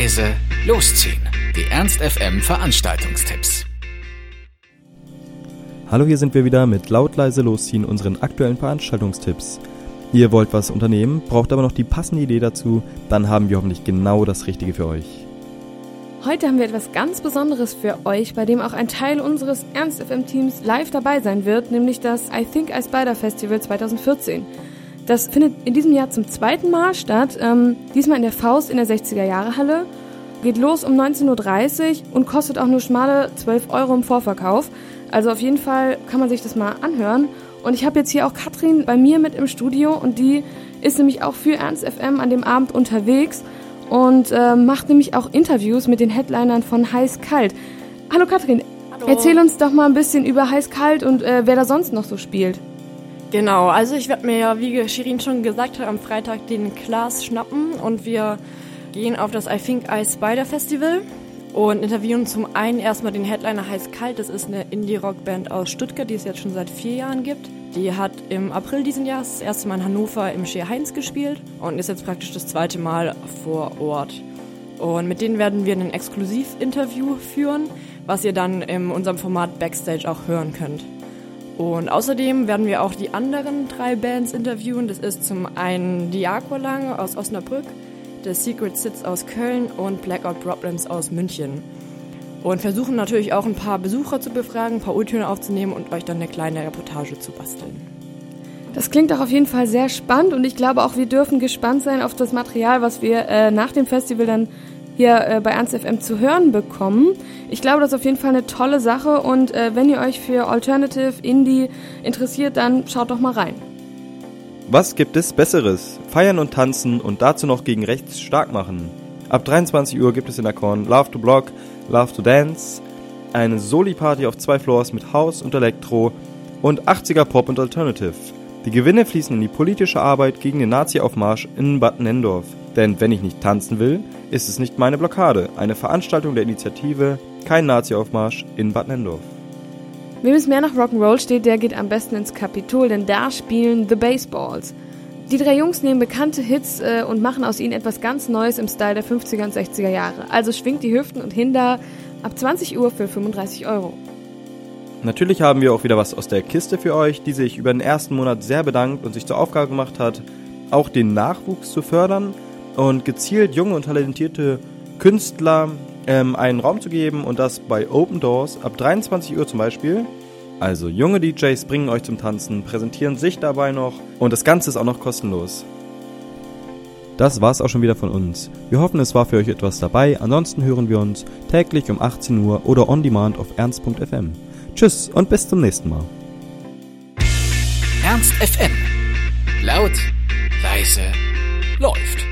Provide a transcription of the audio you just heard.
leise, losziehen. Die Ernst FM Veranstaltungstipps. Hallo, hier sind wir wieder mit laut leise losziehen unseren aktuellen Veranstaltungstipps. Ihr wollt was unternehmen, braucht aber noch die passende Idee dazu, dann haben wir hoffentlich genau das Richtige für euch. Heute haben wir etwas ganz Besonderes für euch, bei dem auch ein Teil unseres Ernst FM Teams live dabei sein wird, nämlich das I Think I Spider Festival 2014. Das findet in diesem Jahr zum zweiten Mal statt, ähm, diesmal in der Faust in der 60er Jahre Halle. Geht los um 19.30 Uhr und kostet auch nur schmale 12 Euro im Vorverkauf. Also auf jeden Fall kann man sich das mal anhören. Und ich habe jetzt hier auch Katrin bei mir mit im Studio und die ist nämlich auch für Ernst FM an dem Abend unterwegs und äh, macht nämlich auch Interviews mit den Headlinern von Heiß Kalt. Hallo Katrin, Hallo. erzähl uns doch mal ein bisschen über Heiß Kalt und äh, wer da sonst noch so spielt. Genau, also ich werde mir ja, wie Shirin schon gesagt hat, am Freitag den Klaas schnappen und wir gehen auf das I Think I Spider Festival und interviewen zum einen erstmal den Headliner Heiß Kalt. Das ist eine Indie-Rock-Band aus Stuttgart, die es jetzt schon seit vier Jahren gibt. Die hat im April diesen Jahres das erste Mal in Hannover im Shea Heinz gespielt und ist jetzt praktisch das zweite Mal vor Ort. Und mit denen werden wir ein Exklusiv-Interview führen, was ihr dann in unserem Format Backstage auch hören könnt. Und außerdem werden wir auch die anderen drei Bands interviewen. Das ist zum einen die Aqualang aus Osnabrück, The Secret Sits aus Köln und Blackout Problems aus München. Und versuchen natürlich auch ein paar Besucher zu befragen, ein paar O-Töne aufzunehmen und euch dann eine kleine Reportage zu basteln. Das klingt auch auf jeden Fall sehr spannend und ich glaube auch, wir dürfen gespannt sein auf das Material, was wir äh, nach dem Festival dann hier äh, bei Ernst FM zu hören bekommen. Ich glaube, das ist auf jeden Fall eine tolle Sache und äh, wenn ihr euch für Alternative Indie interessiert, dann schaut doch mal rein. Was gibt es Besseres? Feiern und tanzen und dazu noch gegen rechts stark machen. Ab 23 Uhr gibt es in der Korn Love to Block, Love to Dance, eine Soli-Party auf zwei Floors mit House und Elektro und 80er Pop und Alternative. Die Gewinne fließen in die politische Arbeit gegen den Nazi-Aufmarsch in Bad Nendorf. Denn wenn ich nicht tanzen will, ist es nicht meine Blockade. Eine Veranstaltung der Initiative Kein Nazi-Aufmarsch in Bad Nendorf. Wem es mehr nach Rock'n'Roll steht, der geht am besten ins Kapitol, denn da spielen The Baseballs. Die drei Jungs nehmen bekannte Hits äh, und machen aus ihnen etwas ganz Neues im Style der 50er und 60er Jahre. Also schwingt die Hüften und Hinder ab 20 Uhr für 35 Euro. Natürlich haben wir auch wieder was aus der Kiste für euch, die sich über den ersten Monat sehr bedankt und sich zur Aufgabe gemacht hat, auch den Nachwuchs zu fördern und gezielt junge und talentierte Künstler ähm, einen Raum zu geben und das bei Open Doors ab 23 Uhr zum Beispiel. Also junge DJs bringen euch zum Tanzen, präsentieren sich dabei noch und das Ganze ist auch noch kostenlos. Das war's auch schon wieder von uns. Wir hoffen, es war für euch etwas dabei. Ansonsten hören wir uns täglich um 18 Uhr oder on demand auf ernst.fm. Tschüss und bis zum nächsten Mal. Ernst FM. Laut, leise, läuft.